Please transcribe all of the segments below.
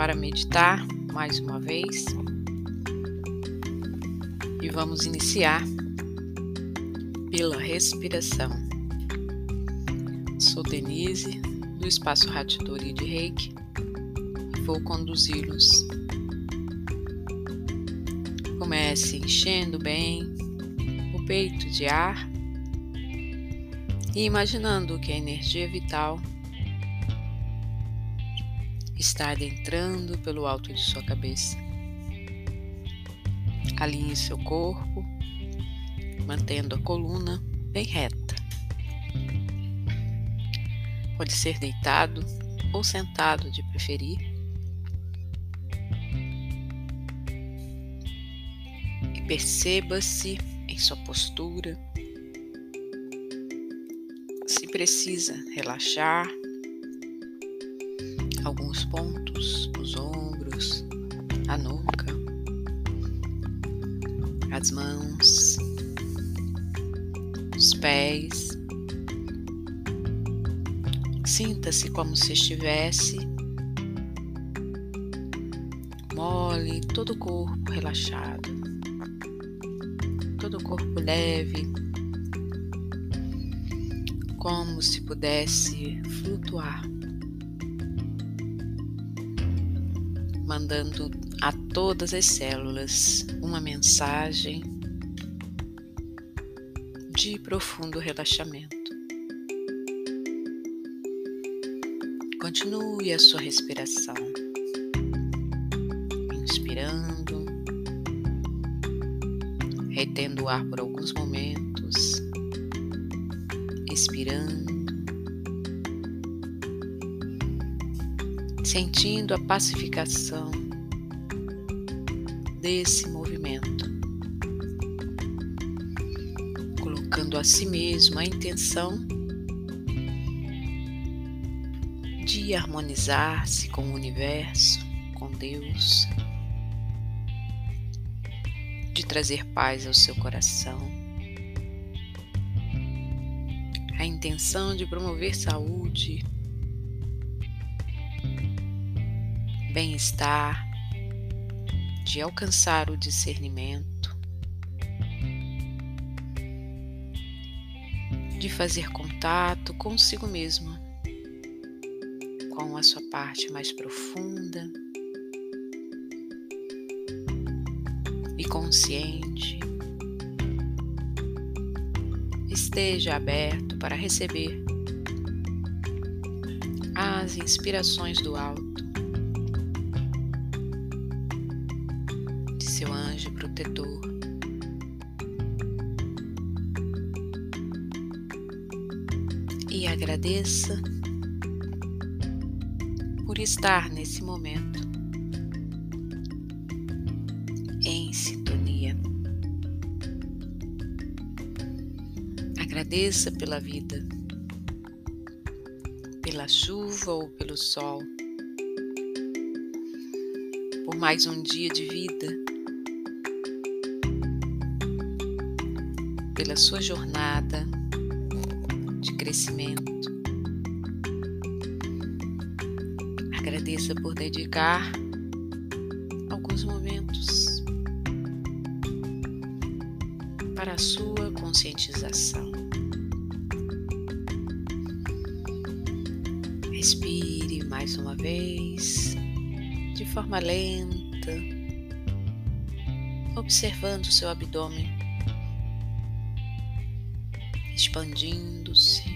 para meditar mais uma vez e vamos iniciar pela respiração. Sou Denise, do Espaço Ratidori de Reiki, e vou conduzi-los. Comece enchendo bem o peito de ar e imaginando que a energia vital está adentrando pelo alto de sua cabeça. Alinhe seu corpo, mantendo a coluna bem reta. Pode ser deitado ou sentado de preferir. E perceba-se em sua postura. Se precisa relaxar alguns pontos nos ombros, a nuca, as mãos, os pés. Sinta-se como se estivesse mole, todo o corpo relaxado, todo o corpo leve, como se pudesse flutuar. Mandando a todas as células uma mensagem de profundo relaxamento. Continue a sua respiração, inspirando, retendo o ar por alguns momentos, expirando. Sentindo a pacificação desse movimento, colocando a si mesmo a intenção de harmonizar-se com o universo, com Deus, de trazer paz ao seu coração. A intenção de promover saúde, bem-estar, de alcançar o discernimento, de fazer contato consigo mesmo, com a sua parte mais profunda e consciente. Esteja aberto para receber as inspirações do alto protetor. E agradeça por estar nesse momento em sintonia. Agradeça pela vida, pela chuva ou pelo sol, por mais um dia de vida pela sua jornada de crescimento. Agradeça por dedicar alguns momentos para a sua conscientização. Respire mais uma vez, de forma lenta, observando o seu abdômen expandindo-se.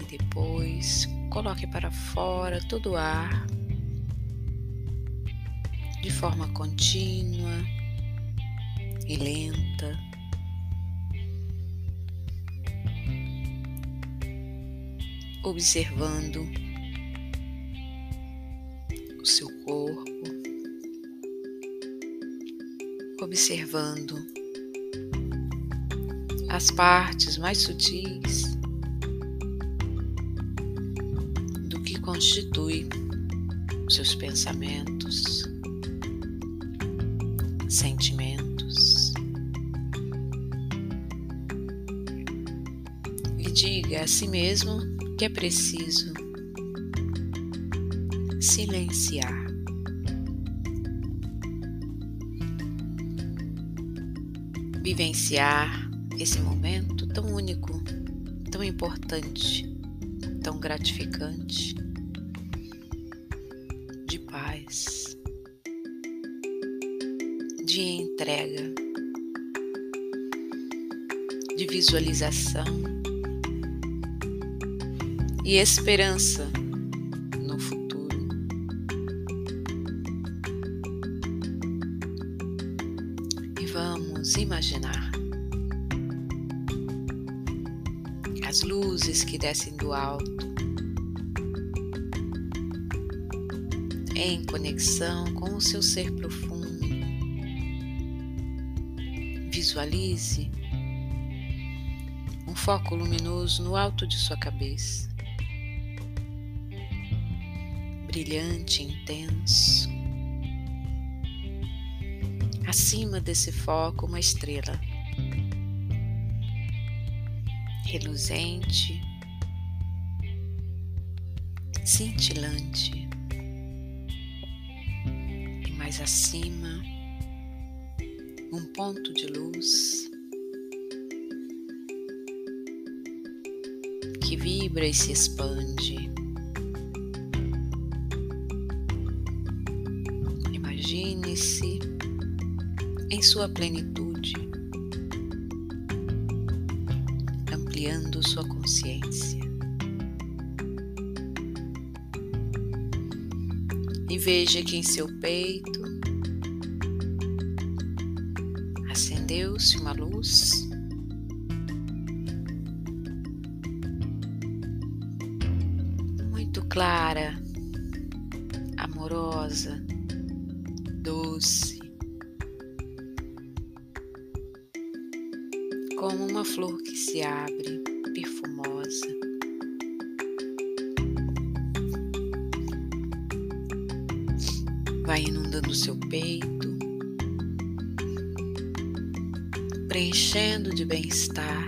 E depois coloque para fora todo o ar de forma contínua e lenta. Observando o seu corpo, observando as partes mais sutis do que constitui seus pensamentos, sentimentos. E diga a si mesmo que é preciso silenciar. Vivenciar esse momento tão único, tão importante, tão gratificante de paz, de entrega, de visualização e esperança no futuro. E vamos imaginar luzes que descem do alto em conexão com o seu ser profundo. Visualize um foco luminoso no alto de sua cabeça, brilhante, intenso. Acima desse foco, uma estrela reluzente, cintilante. E mais acima, um ponto de luz que vibra e se expande. Imagine-se em sua plenitude, ampliando sua consciência. E veja que em seu peito acendeu-se uma luz. Muito clara, amorosa, Vai inundando seu peito, preenchendo de bem-estar,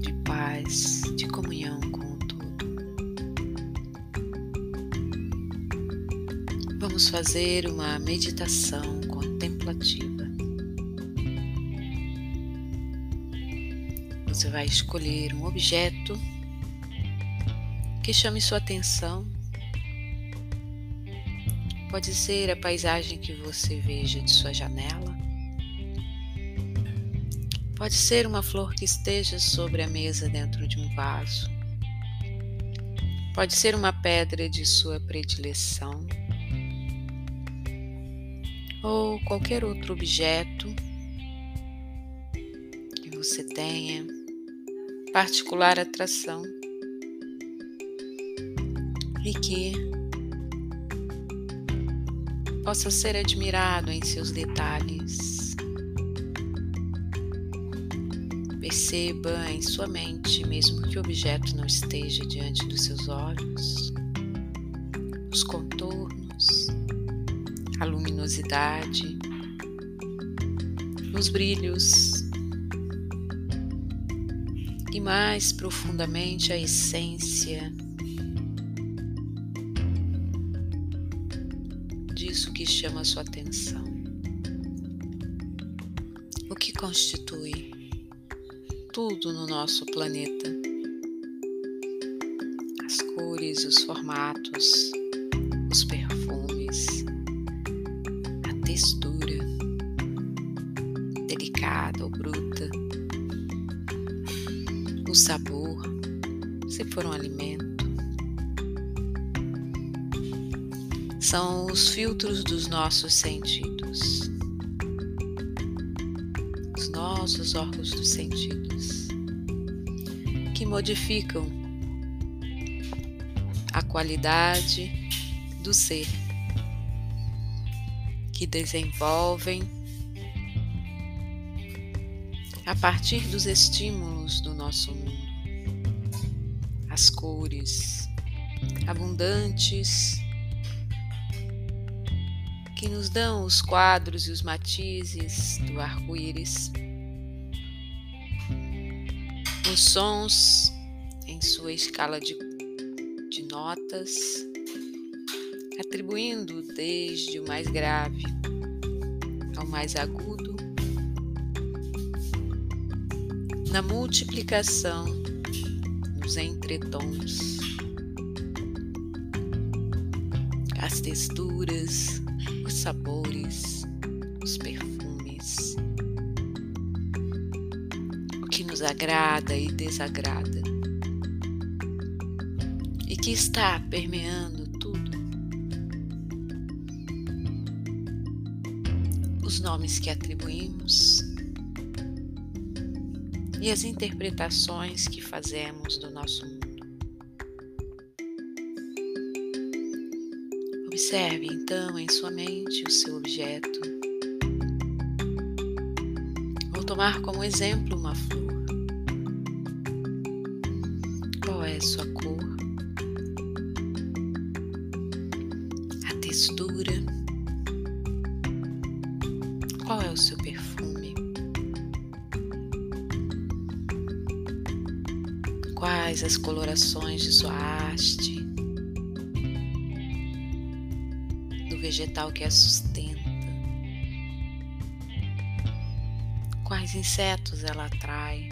de paz, de comunhão com o todo. Vamos fazer uma meditação contemplativa. Você vai escolher um objeto que chame sua atenção. Pode ser a paisagem que você veja de sua janela. Pode ser uma flor que esteja sobre a mesa dentro de um vaso. Pode ser uma pedra de sua predileção. Ou qualquer outro objeto que você tenha particular atração e que possa ser admirado em seus detalhes. Perceba em sua mente, mesmo que o objeto não esteja diante dos seus olhos, os contornos, a luminosidade, os brilhos e mais profundamente a essência que chama sua atenção. O que constitui tudo no nosso planeta? As cores, os formatos, os perfumes, a textura, delicada ou bruta, o sabor, se for um alimento. São os filtros dos nossos sentidos, os nossos órgãos dos sentidos, que modificam a qualidade do ser, que desenvolvem a partir dos estímulos do nosso mundo. As cores abundantes que nos dão os quadros e os matizes do arco-íris. Os sons em sua escala de, de notas, atribuindo desde o mais grave ao mais agudo, na multiplicação dos entretons, as texturas, sabores, os perfumes, o que nos agrada e desagrada, e que está permeando tudo. Os nomes que atribuímos. E as interpretações que fazemos do nosso Observe então em sua mente o seu objeto. Vou tomar como exemplo uma flor. Qual é a sua cor? A textura? Qual é o seu perfume? Quais as colorações de sua haste? Vegetal que a sustenta? Quais insetos ela atrai?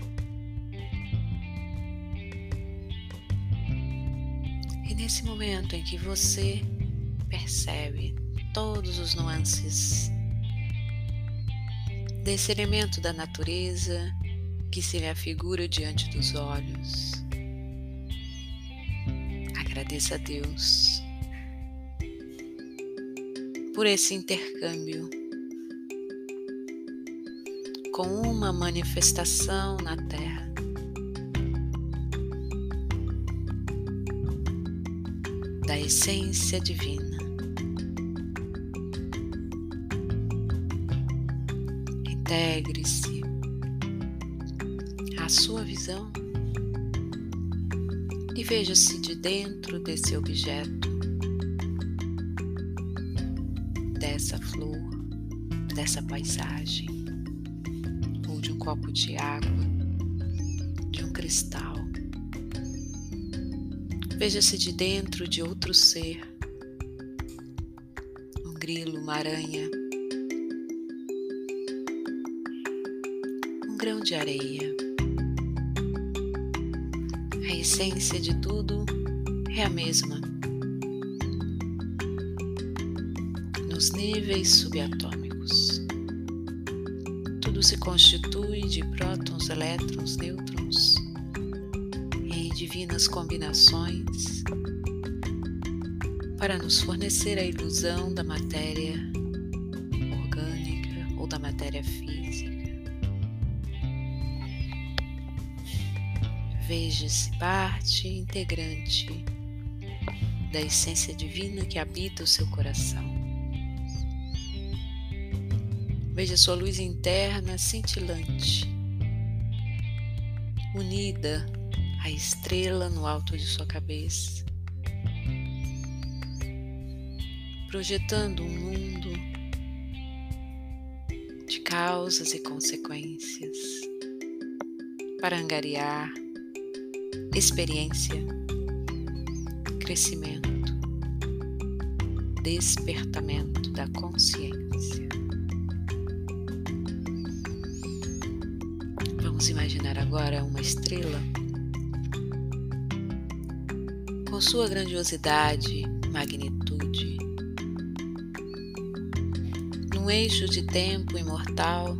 E nesse momento em que você percebe todos os nuances desse elemento da natureza que se lhe afigura diante dos olhos, agradeça a Deus por esse intercâmbio com uma manifestação na Terra. Da essência divina. Integre-se à sua visão e veja-se de dentro desse objeto dessa flor, dessa paisagem, ou de um copo de água, de um cristal. Veja-se de dentro de outro ser, um grilo, uma aranha, um grão de areia. A essência de tudo é a mesma. Nos níveis subatômicos. Tudo se constitui de prótons, elétrons, nêutrons em divinas combinações para nos fornecer a ilusão da matéria orgânica ou da matéria física. Veja-se parte integrante da essência divina que habita o seu coração. Veja sua luz interna cintilante, unida à estrela no alto de sua cabeça, projetando um mundo de causas e consequências para angariar experiência, crescimento, despertamento da consciência. Vamos imaginar agora uma estrela com sua grandiosidade, magnitude, num eixo de tempo imortal,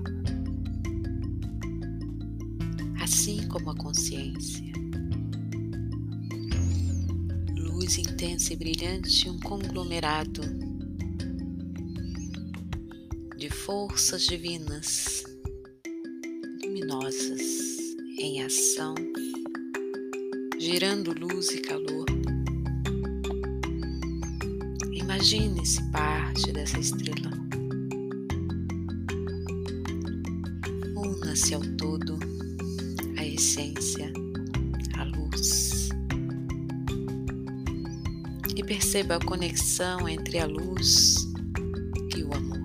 assim como a consciência. Luz intensa e brilhante, um conglomerado de forças divinas em ação, gerando luz e calor. Imagine-se parte dessa estrela. Una-se ao todo, a essência, a luz. E perceba a conexão entre a luz e o amor.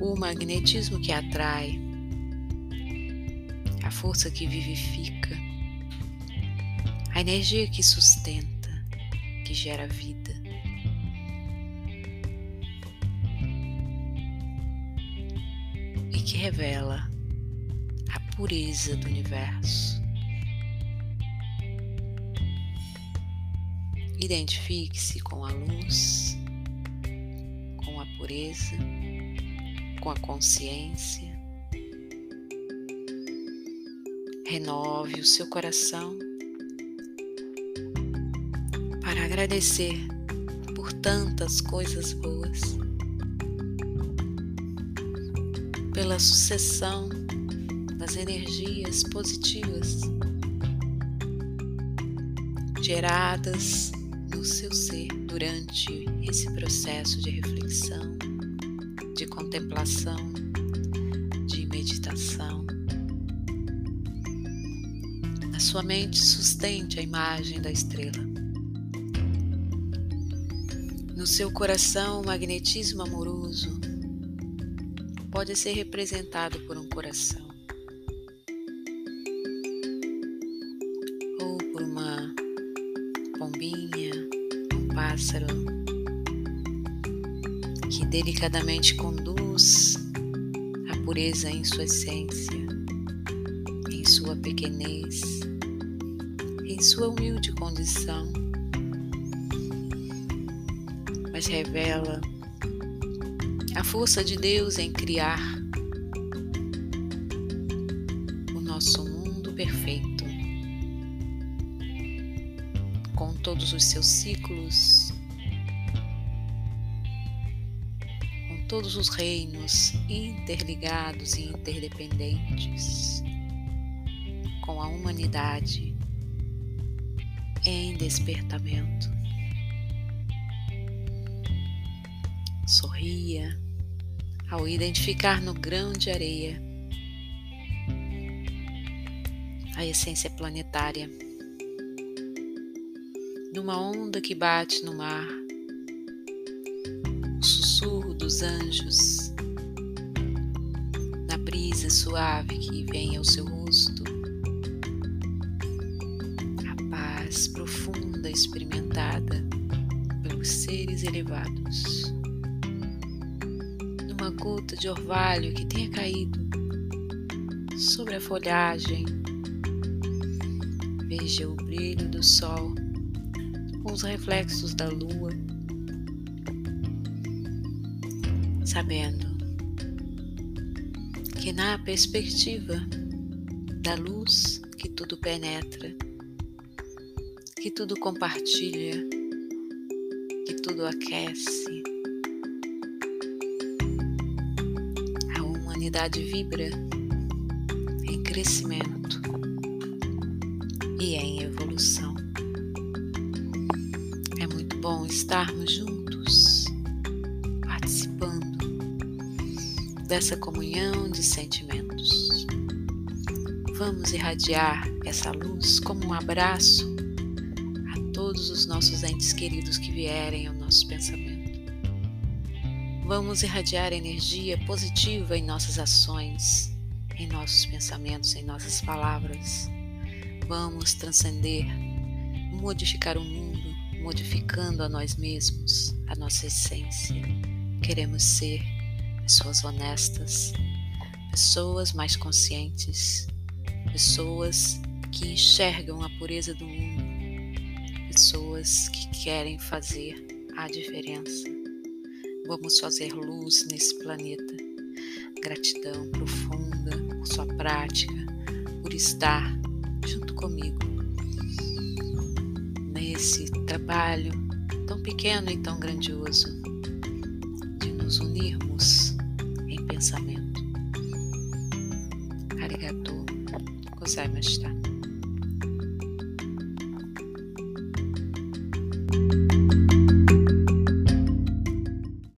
o magnetismo que atrai, força que vivifica, a energia que sustenta, que gera vida. E que revela a pureza do universo. Identifique-se com a luz, com a pureza, com a consciência. Renove o seu coração para agradecer por tantas coisas boas, pela sucessão das energias positivas geradas no seu ser durante esse processo de reflexão, de contemplação, de meditação. Na sua mente, sustente a imagem da estrela. No seu coração, o magnetismo amoroso pode ser representado por um coração ou por uma pombinha, um pássaro que delicadamente conduz a pureza em sua essência, pequenez, em sua humilde condição, mas revela a força de Deus em criar o nosso mundo perfeito, com todos os seus ciclos, com todos os reinos interligados e interdependentes, com a humanidade em despertamento. Sorria ao identificar no grão de areia a essência planetária, numa onda que bate no mar, o sussurro dos anjos, na brisa suave que vem ao seu rosto, experimentada pelos seres elevados uma gota de orvalho que tenha caído sobre a folhagem. Veja o brilho do sol com os reflexos da lua, sabendo que na perspectiva da luz que tudo penetra, que tudo compartilha, que tudo aquece, humanidade vibra em crescimento e em evolução. É muito bom estarmos juntos, participando dessa comunhão de sentimentos. Vamos irradiar essa luz como um abraço a todos os nossos entes queridos que vierem ao nosso pensamento. Vamos irradiar energia positiva em nossas ações, em nossos pensamentos, em nossas palavras. Vamos transcender, modificar o mundo, modificando a nós mesmos, a nossa essência. Queremos ser pessoas honestas, pessoas mais conscientes, pessoas que enxergam a pureza do mundo, pessoas que querem fazer a diferença. Vamos fazer luz nesse planeta. Gratidão profunda por sua prática, por estar junto comigo nesse trabalho tão pequeno e tão grandioso de nos unirmos em pensamento. Arigatou gozaimashita.